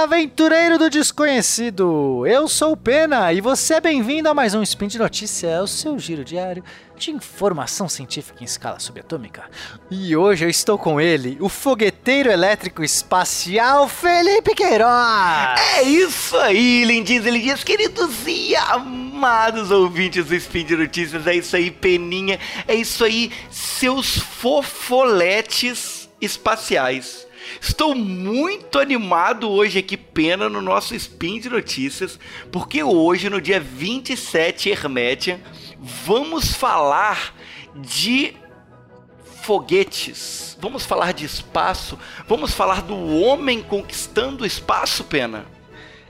aventureiro do desconhecido! Eu sou o Pena e você é bem-vindo a mais um Spin de Notícia, o seu giro diário de informação científica em escala subatômica. E hoje eu estou com ele, o fogueteiro elétrico espacial Felipe Queiroz! É isso aí, lindinhos e lindinhas, queridos e amados ouvintes do Spin de Notícias, é isso aí, Peninha, é isso aí, seus fofoletes espaciais. Estou muito animado hoje aqui, pena, no nosso Spin de Notícias, porque hoje, no dia 27 Hermétia, vamos falar de foguetes, vamos falar de espaço, vamos falar do homem conquistando o espaço, pena.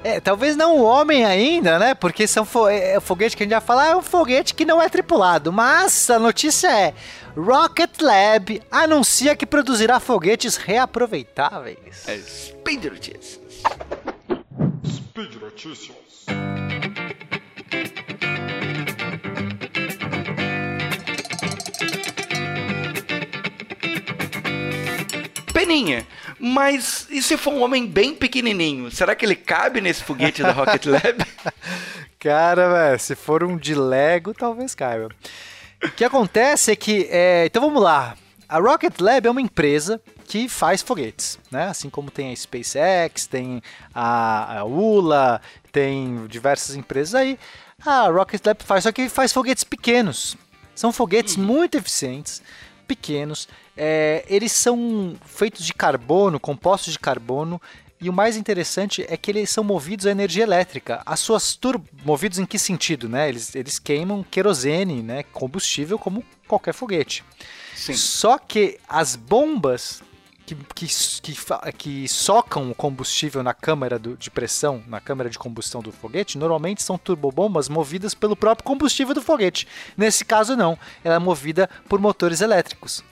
É, talvez não o homem ainda, né? Porque são fo é, é, foguete que a gente vai falar é um foguete que não é tripulado. Mas a notícia é: Rocket Lab anuncia que produzirá foguetes reaproveitáveis. É Speed Notícias. Speed Notícias. Peninha, mas e se for um homem bem pequenininho? Será que ele cabe nesse foguete da Rocket Lab? Cara, véio, se for um de Lego, talvez caiba. O que acontece é que. É... Então vamos lá. A Rocket Lab é uma empresa que faz foguetes, né? Assim como tem a SpaceX, tem a, a ULA, tem diversas empresas aí. A Rocket Lab faz, só que faz foguetes pequenos. São foguetes hum. muito eficientes, pequenos. É, eles são feitos de carbono, compostos de carbono. E o mais interessante é que eles são movidos a energia elétrica. As suas movidos em que sentido, né? Eles, eles queimam querosene, né? Combustível como qualquer foguete. Sim. Só que as bombas que, que, que, que, socam o combustível na câmara do, de pressão, na câmara de combustão do foguete, normalmente são turbobombas movidas pelo próprio combustível do foguete. Nesse caso, não. Ela é movida por motores elétricos.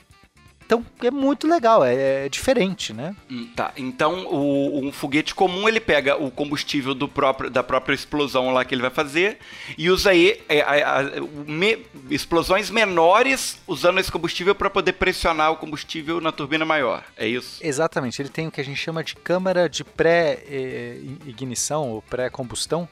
Então é muito legal, é, é diferente, né? Hum, tá. Então o, um foguete comum ele pega o combustível do próprio, da própria explosão lá que ele vai fazer e usa aí é, a, a, me, explosões menores usando esse combustível para poder pressionar o combustível na turbina maior. É isso? Exatamente. Ele tem o que a gente chama de câmara de pré-ignição eh, ou pré-combustão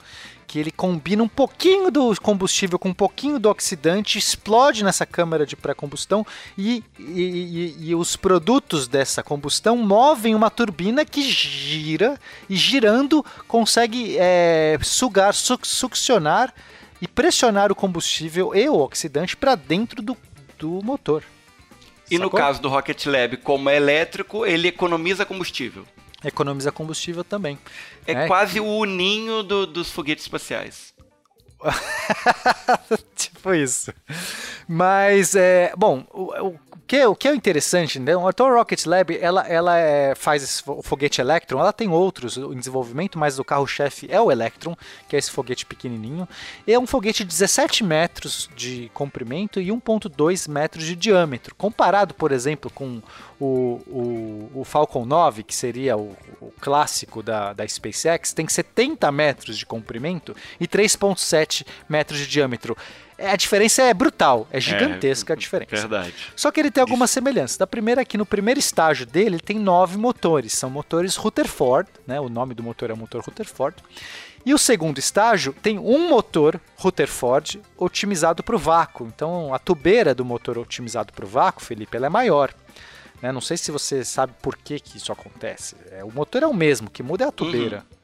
que ele combina um pouquinho do combustível com um pouquinho do oxidante, explode nessa câmara de pré-combustão e, e, e, e, os produtos dessa combustão movem uma turbina que gira e girando consegue é, sugar, succionar e pressionar o combustível e o oxidante para dentro do, do motor. E Sacou? no caso do Rocket Lab, como é elétrico, ele economiza combustível economiza combustível também. É, é quase o ninho do, dos foguetes espaciais. tipo isso. Mas, é, bom, o, o, que, o que é interessante, né? A Tor Rocket Lab, ela, ela é, faz esse foguete Electron, ela tem outros em desenvolvimento, mas o carro-chefe é o Electron, que é esse foguete pequenininho. É um foguete de 17 metros de comprimento e 1.2 metros de diâmetro. Comparado, por exemplo, com o, o, o Falcon 9, que seria o, o clássico da, da SpaceX, tem 70 metros de comprimento e 3.7 metros de diâmetro. É, a diferença é brutal, é gigantesca é, a diferença. Verdade. Só que ele tem algumas semelhanças. Da primeira aqui, no primeiro estágio dele, ele tem nove motores. São motores Rutherford, né? O nome do motor é o motor Rutherford. E o segundo estágio tem um motor Rutherford otimizado para o vácuo. Então a tubeira do motor otimizado para o vácuo, Felipe, ela é maior. Né? Não sei se você sabe por que, que isso acontece. É, o motor é o mesmo, que muda é a tubeira. Uhum.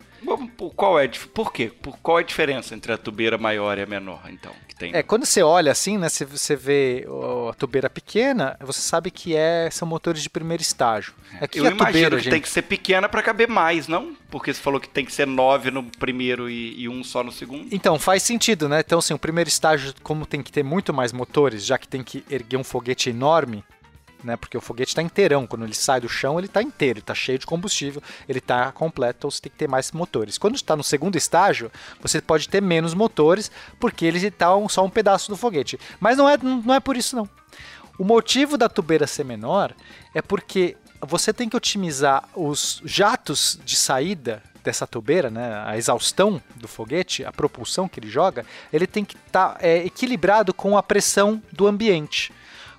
Qual é, por quê? Por qual é a diferença entre a tubeira maior e a menor, então? Que tem... É, quando você olha assim, né, você, você vê a tubeira pequena, você sabe que é, são motores de primeiro estágio. É que Eu imagino tubeira, que gente... tem que ser pequena para caber mais, não? Porque você falou que tem que ser nove no primeiro e, e, um só no segundo. Então, faz sentido, né? Então, assim, o primeiro estágio, como tem que ter muito mais motores, já que tem que erguer um foguete enorme, né? Porque o foguete está inteirão. Quando ele sai do chão, ele está inteiro, está cheio de combustível, ele está completo, então você tem que ter mais motores. Quando está no segundo estágio, você pode ter menos motores, porque ele está só um pedaço do foguete. Mas não é, não é por isso, não. O motivo da tubeira ser menor é porque você tem que otimizar os jatos de saída dessa tubeira, né, a exaustão do foguete, a propulsão que ele joga, ele tem que estar tá, é, equilibrado com a pressão do ambiente.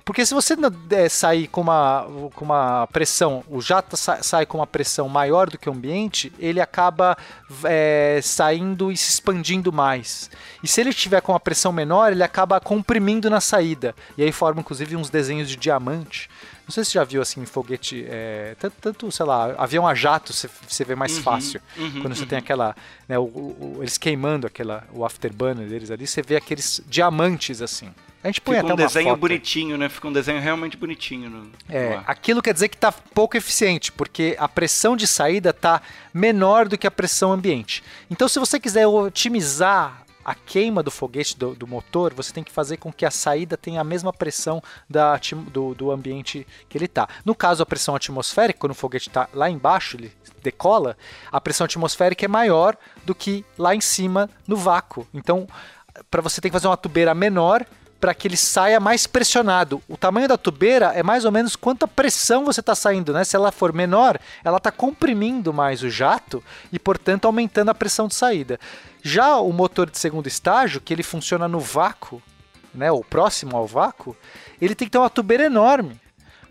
Porque se você é, sair com uma, com uma pressão, o jato sa sai com uma pressão maior do que o ambiente, ele acaba é, saindo e se expandindo mais. E se ele estiver com uma pressão menor, ele acaba comprimindo na saída. E aí forma inclusive uns desenhos de diamante. Não sei se você já viu assim foguete, é, tanto, tanto, sei lá, avião a jato você, você vê mais uhum, fácil. Uhum, quando você uhum. tem aquela, né, o, o, eles queimando aquela, o afterburner deles ali, você vê aqueles diamantes assim. A gente põe Fica até um desenho foto. bonitinho, né? Fica um desenho realmente bonitinho. No, é, aquilo quer dizer que está pouco eficiente, porque a pressão de saída está menor do que a pressão ambiente. Então, se você quiser otimizar a queima do foguete do, do, motor, você tem que fazer com que a saída tenha a mesma pressão da, do, do ambiente que ele está. No caso, a pressão atmosférica, quando o foguete está lá embaixo, ele decola, a pressão atmosférica é maior do que lá em cima no vácuo. Então, para você tem que fazer uma tubeira menor para que ele saia mais pressionado. O tamanho da tubeira é mais ou menos quanta pressão você está saindo, né? Se ela for menor, ela está comprimindo mais o jato e, portanto, aumentando a pressão de saída. Já o motor de segundo estágio, que ele funciona no vácuo, né, ou próximo ao vácuo, ele tem que ter uma tubeira enorme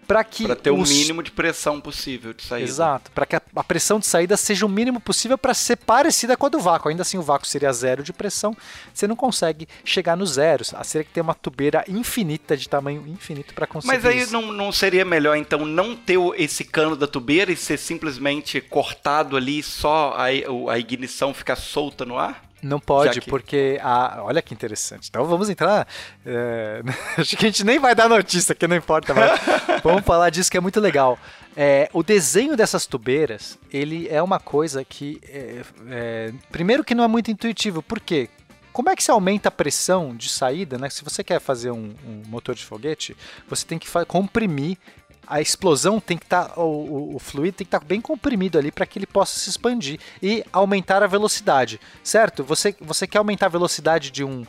para que para ter os... o mínimo de pressão possível de saída. Exato, para que a, a, pressão de saída seja o mínimo possível para ser parecida com a do vácuo. Ainda assim, o vácuo seria zero de pressão, você não consegue chegar no zero. A seria que ter uma tubeira infinita de tamanho infinito para conseguir. Mas aí isso. Não, não seria melhor então não ter esse cano da tubeira e ser simplesmente cortado ali só a, a ignição ficar solta no ar? Não pode, que... porque a. Olha que interessante. Então vamos entrar. É... Acho que a gente nem vai dar notícia, que não importa, mas vamos falar disso que é muito legal. É, o desenho dessas tubeiras, ele é uma coisa que. É, primeiro que não é muito intuitivo, por quê? Como é que se aumenta a pressão de saída, né? Se você quer fazer um, um motor de foguete, você tem que comprimir a explosão tem que estar, tá, o, o, fluido tem que estar tá bem comprimido ali para que ele possa se expandir e aumentar a velocidade, certo? Você, você quer aumentar a velocidade de um.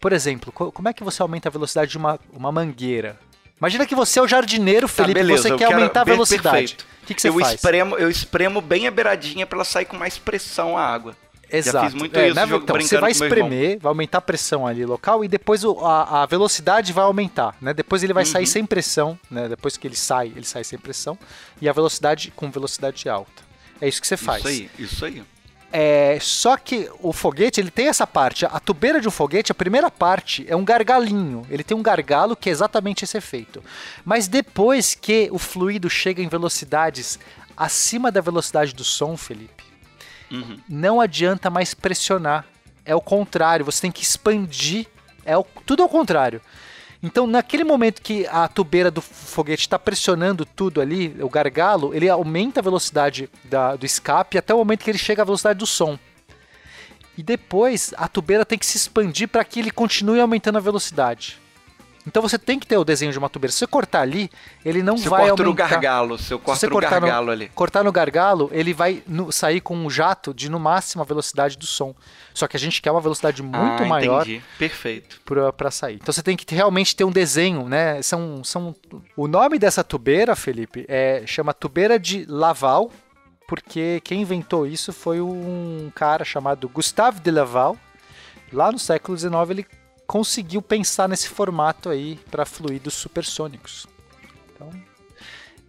Por exemplo, como é que você aumenta a velocidade de uma, uma mangueira? Imagina que você é o jardineiro, tá, Felipe, tá, beleza, você quer aumentar a velocidade. O que, que você eu faz? Espremo, eu espremo bem a beiradinha para ela sair com mais pressão a água. Exato. Já fiz muito é, isso, né? então, você vai espremer, vai aumentar a pressão ali local e depois o, a, a, velocidade vai aumentar, né? Depois ele vai uhum. sair sem pressão, né? Depois que ele sai, ele sai sem pressão e a velocidade com velocidade alta. É isso que você faz. Isso aí, isso aí. É, só que o foguete ele tem essa parte. A tubeira de um foguete, a primeira parte é um gargalinho. Ele tem um gargalo que é exatamente esse efeito. Mas depois que o fluido chega em velocidades acima da velocidade do som, Felipe, Não adianta mais pressionar. É o contrário, você tem que expandir. É o, tudo ao contrário. Então, naquele momento que a tubeira do foguete está pressionando tudo ali, o gargalo, ele aumenta a velocidade da, do escape até o momento que ele chega à velocidade do som. E depois a tubeira tem que se expandir para que ele continue aumentando a velocidade. Então você tem que ter o desenho de uma tubeira. Se você cortar ali, ele não se vai aumentar. no gargalo, se eu corto se no gargalo no, ali. Cortar no gargalo, ele vai no, sair com um jato de no máximo a velocidade do som. Só que a gente quer uma velocidade muito ah, maior. Entendi. Perfeito. Para sair. Então você tem que realmente ter um desenho, né? São, são o nome dessa tubeira, Felipe, é chama tubeira de Laval, porque quem inventou isso foi um cara chamado Gustave de Laval. Lá no século XIX ele conseguiu pensar nesse formato aí para fluidos supersônicos. Então,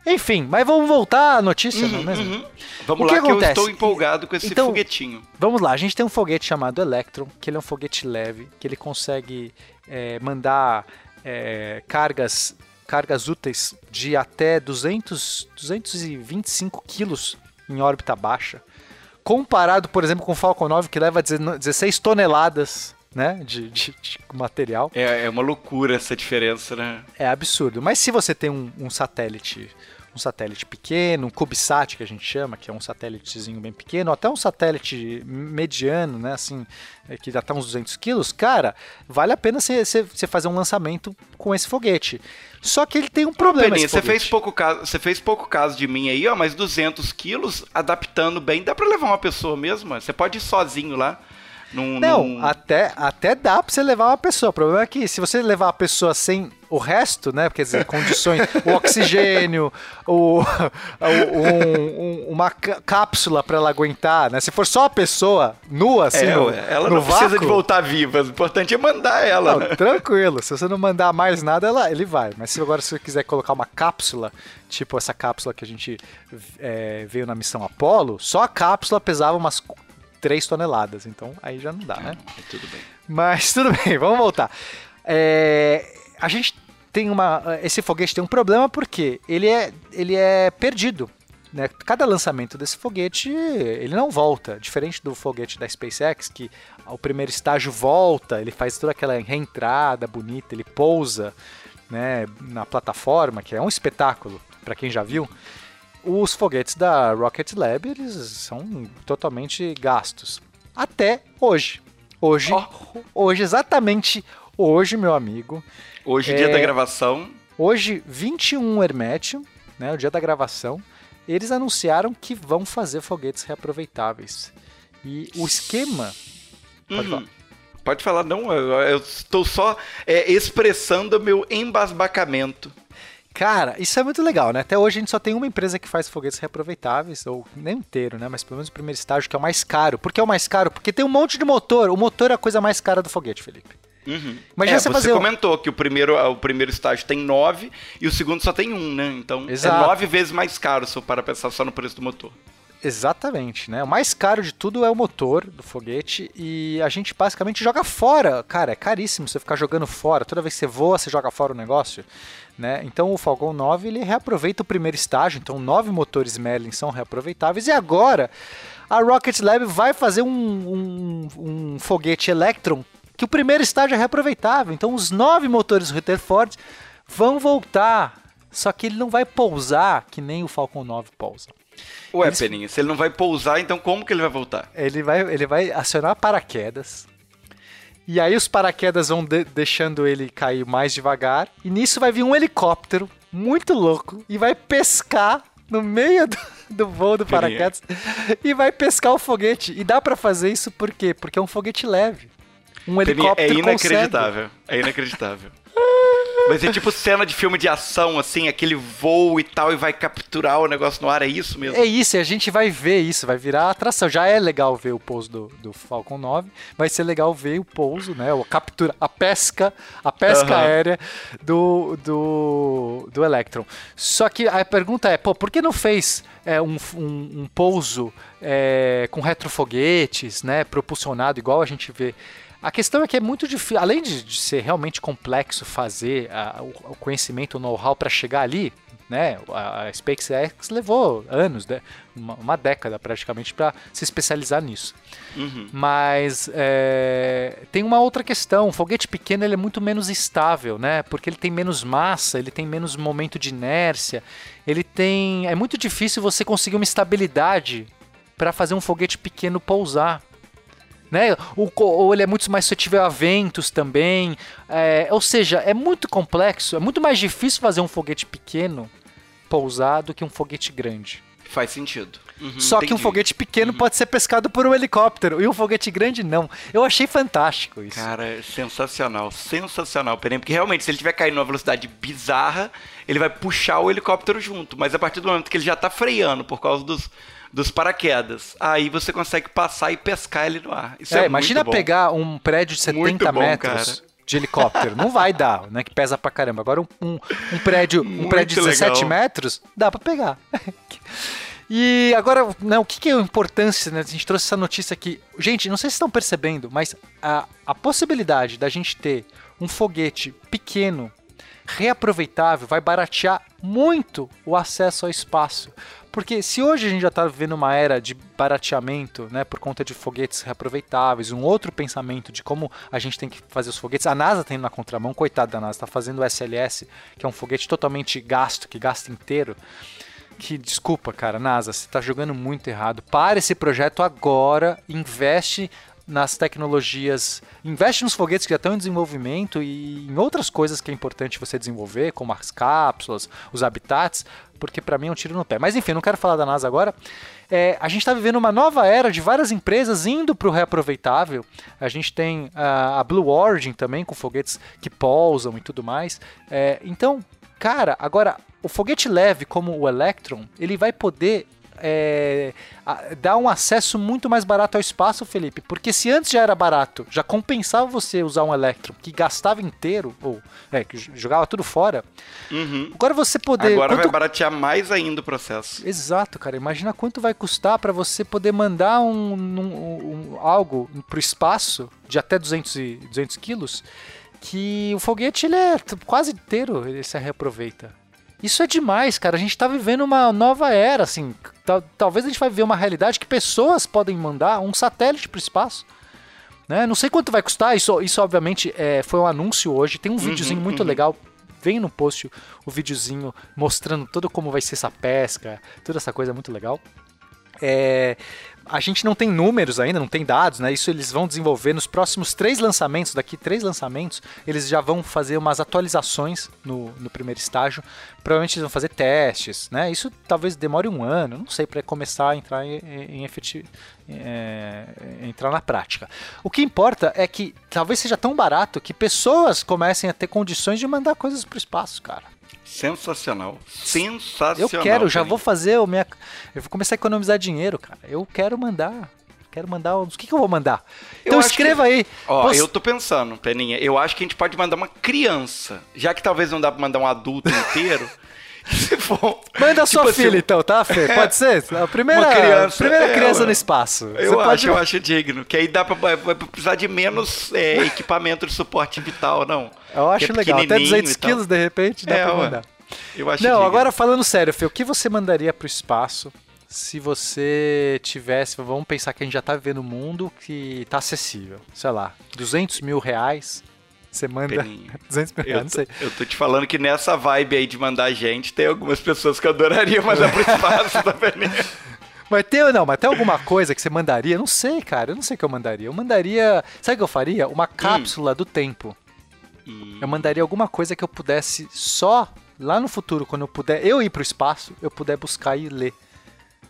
enfim, mas vamos voltar à notícia, uhum, não é mesmo? Uhum. Vamos o lá que, que eu estou empolgado com esse então, foguetinho. Vamos lá, a gente tem um foguete chamado Electron, que ele é um foguete leve, que ele consegue é, mandar é, cargas, cargas úteis de até 200, 225 quilos em órbita baixa. Comparado, por exemplo, com o Falcon 9, que leva 16 toneladas né, de, de, de material. É, é uma loucura essa diferença, né? É absurdo. Mas se você tem um, um satélite um satélite pequeno, um CubeSat que a gente chama, que é um satélitezinho bem pequeno, até um satélite mediano, né, assim, é, que dá até uns 200 quilos, cara, vale a pena você fazer um lançamento com esse foguete. Só que ele tem um problema. você fez pouco caso, você fez pouco caso de mim aí, ó, mas 200 quilos, adaptando bem, dá para levar uma pessoa mesmo. Você pode ir sozinho lá. Num, não, num... Até, até dá pra você levar uma pessoa. O problema é que se você levar a pessoa sem o, resto, né? Quer dizer, condições, o oxigênio, o, o um, um, uma cápsula para ela aguentar, né? Se for só a pessoa nua, assim, é, no, ela no não vácuo, precisa de voltar viva. O importante é mandar ela. Não, né? Tranquilo. Se você não mandar mais nada, ela, ele vai. Mas se agora se você quiser colocar uma cápsula, tipo essa cápsula que a gente é, veio na missão Apollo, só a cápsula pesava umas 3 toneladas. Então aí já não dá, né? Tudo bem. Mas tudo bem, vamos voltar. É, a gente tem uma. Esse foguete tem um problema porque ele é, ele é perdido. Né? Cada lançamento desse foguete ele não volta, diferente do foguete da SpaceX que o primeiro estágio volta, ele faz toda aquela reentrada bonita, ele pousa né, na plataforma, que é um espetáculo para quem já viu. Os foguetes da Rocket Lab eles são totalmente gastos até hoje. Hoje, oh. hoje exatamente hoje, meu amigo. Hoje, é, dia da gravação. Hoje, 21 Hermétio, né, o dia da gravação, eles anunciaram que vão fazer foguetes reaproveitáveis. E o esquema. Pode uhum. falar. Pode falar, não, eu estou só é, expressando meu embasbacamento. Cara, isso é muito legal, né? Até hoje a gente só tem uma empresa que faz foguetes reaproveitáveis, ou nem inteiro, né? Mas pelo menos o primeiro estágio, que é o mais caro. Por que é o mais caro? Porque tem um monte de motor. O motor é a coisa mais cara do foguete, Felipe. Uhum. Imagina é, você, você comentou que o primeiro, o primeiro estágio tem nove e o segundo só tem um, né? Então é Exato. é nove vezes mais caro se eu para pensar só no preço do motor. Exatamente, né? O mais caro de tudo é o motor do foguete e a gente basicamente joga fora. Cara, é caríssimo você ficar jogando fora. Toda vez que você voa, você joga fora o negócio. Né? Então o Falcon 9 ele reaproveita o primeiro estágio, então nove motores Merlin são reaproveitáveis e agora a Rocket Lab vai fazer um, um, um foguete Electron que o primeiro estágio é reaproveitável. Então os nove motores Rutherford vão voltar, só que ele não vai pousar que nem o Falcon 9 pousa. Ué, Eles... Peninha, se ele não vai pousar, então como que ele vai voltar? Ele vai, ele vai acionar paraquedas. E aí os paraquedas vão de deixando ele cair mais devagar. E nisso vai vir um helicóptero muito louco e vai pescar no meio do, do voo do paraquedas e vai pescar o foguete. E dá para fazer isso por quê? Porque é um foguete leve. Um helicóptero É inacreditável. Consegue. É inacreditável. Vai ser tipo cena de filme de ação, assim, aquele voo e tal, e vai capturar o negócio no ar, é isso mesmo? É isso, e a gente vai ver isso, vai virar atração. Já é legal ver o pouso do, do Falcon 9, vai ser legal ver o pouso, né? A captura, a pesca, a pesca uhum. aérea do, do, do Electron. Só que a pergunta é, pô, por que não fez é, um, um, um pouso é, com retrofoguetes, né? Propulsionado, igual a gente vê a questão é que é muito difícil, além de, de ser realmente complexo fazer a, o, o, conhecimento, o know-how para chegar ali, né? A, a SpaceX levou anos, né? uma, uma década praticamente, para se especializar nisso. Uhum. Mas é, tem uma outra questão: o foguete pequeno ele é muito menos estável, né? Porque ele tem menos massa, ele tem menos momento de inércia, ele tem. É muito difícil você conseguir uma estabilidade para fazer um foguete pequeno pousar né? O, ou ele é muito mais suscetível a ventos também. É, ou seja, é muito complexo, é muito mais difícil fazer um foguete pequeno pousar do que um foguete grande. Faz sentido. Uhum, Só entendi. que um foguete pequeno uhum. pode ser pescado por um helicóptero e um foguete grande não. Eu achei fantástico isso. Cara, é sensacional, sensacional, porque realmente se ele tiver caindo numa velocidade bizarra, ele vai puxar o helicóptero junto, mas a partir do momento que ele já tá freando por causa dos dos paraquedas. Aí você consegue passar e pescar ele no ar. Isso é, é imagina pegar um prédio de 70 bom, metros. Cara. De helicóptero. Não vai dar, né? Que pesa pra caramba. Agora um, um, um prédio, um prédio de 17 legal. metros, dá pra pegar. E agora, né, o que, que é a importância, né? A gente trouxe essa notícia aqui. Gente, não sei se estão percebendo, mas a, a possibilidade da gente ter um foguete pequeno, reaproveitável, vai baratear muito o acesso ao espaço. Porque se hoje a gente já está vivendo uma era de barateamento, né, por conta de foguetes reaproveitáveis, um outro pensamento de como a gente tem que fazer os foguetes, a NASA tem na contramão, coitada da NASA, está fazendo o SLS, que é um foguete totalmente gasto, que gasta inteiro. Que desculpa, cara, NASA, você está jogando muito errado. Para esse projeto agora, investe nas tecnologias, investe nos foguetes que já estão em desenvolvimento e em outras coisas que é importante você desenvolver, como as cápsulas, os habitats, porque para mim é um tiro no pé. Mas enfim, não quero falar da NASA agora. É, a gente está vivendo uma nova era de várias empresas indo para o reaproveitável. A gente tem a, a Blue Origin também, com foguetes que pousam e tudo mais. É, então, cara, agora o foguete leve como o Electron, ele vai poder é, dá um acesso muito mais barato ao espaço, Felipe. Porque se antes já era barato, já compensava você usar um Electron que gastava inteiro, ou é, que jogava tudo fora. Uhum. Agora você poder. Agora quanto... vai baratear mais ainda o processo. Exato, cara. Imagina quanto vai custar para você poder mandar um, um, um, algo pro espaço de até 200, e, 200 quilos. Que o foguete ele é quase inteiro, ele se reaproveita. Isso é demais, cara. A gente tá vivendo uma nova era, assim. Talvez a gente vai viver uma realidade que pessoas podem mandar um satélite para o espaço. Né? Não sei quanto vai custar. Isso, isso obviamente, é, foi um anúncio hoje. Tem um uhum, videozinho muito uhum. legal. Vem no post o videozinho mostrando todo como vai ser essa pesca, toda essa coisa muito legal. É, a gente não tem números ainda, não tem dados, né? Isso eles vão desenvolver nos próximos três lançamentos, daqui três lançamentos, eles já vão fazer umas atualizações no, no primeiro estágio. Provavelmente eles vão fazer testes, né? Isso talvez demore um ano, não sei, para começar a entrar em, em é, entrar na prática. O que importa é que talvez seja tão barato que pessoas comecem a ter condições de mandar coisas para o espaço, cara. Sensacional. Sensacional. Eu quero, já vou fazer o minha. Eu vou começar a economizar dinheiro, cara. Eu quero mandar. Quero mandar. O que, que eu vou mandar? Então escreva que... aí. Ó, Posso... eu tô pensando, Peninha. Eu acho que a gente pode mandar uma criança. Já que talvez não dá pra mandar um adulto inteiro. Se for, Manda tipo sua assim, filha, então, tá, Fê? Pode ser? A primeira criança, primeira é, criança é, no espaço. Eu acho, pode... eu acho digno. Que aí dá pra, vai precisar de menos é, equipamento de suporte vital, não. Eu acho é legal. Até 200 quilos, de repente, dá é, pra mandar. Eu acho Não, digno. agora falando sério, Fê, o que você mandaria pro espaço se você tivesse, vamos pensar que a gente já tá vivendo um mundo que tá acessível, sei lá, 200 mil reais você manda Peninha. 200 mil reais, não sei. Eu tô te falando que nessa vibe aí de mandar gente, tem algumas pessoas que eu adoraria mandar pro espaço da Peninha. Mas tem não? Mas tem alguma coisa que você mandaria? Não sei, cara. Eu não sei o que eu mandaria. Eu mandaria. Sabe o que eu faria? Uma cápsula hum. do tempo. Hum. Eu mandaria alguma coisa que eu pudesse só lá no futuro, quando eu puder eu ir pro espaço, eu puder buscar e ler.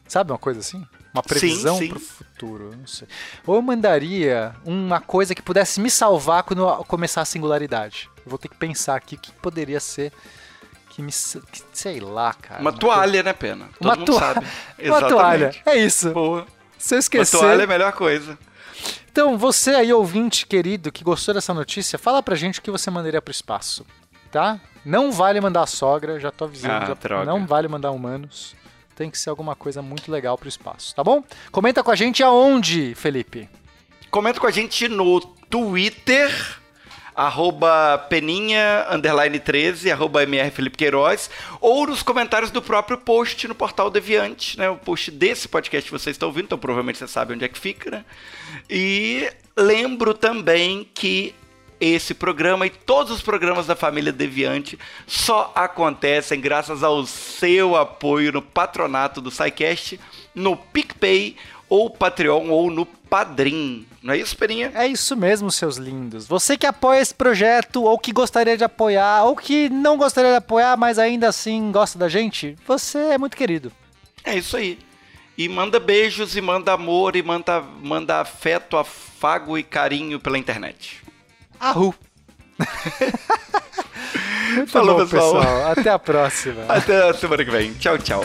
Sabe uma coisa assim? Uma previsão sim. pro futuro, não sei. Ou eu mandaria uma coisa que pudesse me salvar quando começar a singularidade. Eu vou ter que pensar aqui o que poderia ser que me. Que, sei lá, cara. Uma, uma toalha, coisa... né, Pena? Todo uma mundo toalha. uma toalha. É isso. Boa. Se eu esquecer. Uma toalha é a melhor coisa. Então, você aí, ouvinte querido, que gostou dessa notícia, fala pra gente o que você mandaria pro espaço, tá? Não vale mandar a sogra, já tô avisando. Ah, já, não vale mandar humanos tem que ser alguma coisa muito legal pro espaço, tá bom? Comenta com a gente aonde, Felipe? Comenta com a gente no Twitter, arroba peninha, underline 13, arroba mr Felipe Queiroz, ou nos comentários do próprio post no Portal Deviante, né? O post desse podcast que vocês estão ouvindo, então provavelmente você sabe onde é que fica, né? E lembro também que esse programa e todos os programas da família Deviante só acontecem graças ao seu apoio no patronato do SciCast, no PicPay ou Patreon ou no Padrim. Não é isso, Perinha? É isso mesmo, seus lindos. Você que apoia esse projeto, ou que gostaria de apoiar, ou que não gostaria de apoiar, mas ainda assim gosta da gente, você é muito querido. É isso aí. E manda beijos, e manda amor, e manda, manda afeto, afago e carinho pela internet. Ahu. Falou, pessoal. pessoal. Até a próxima. Até a semana que vem. Tchau, tchau.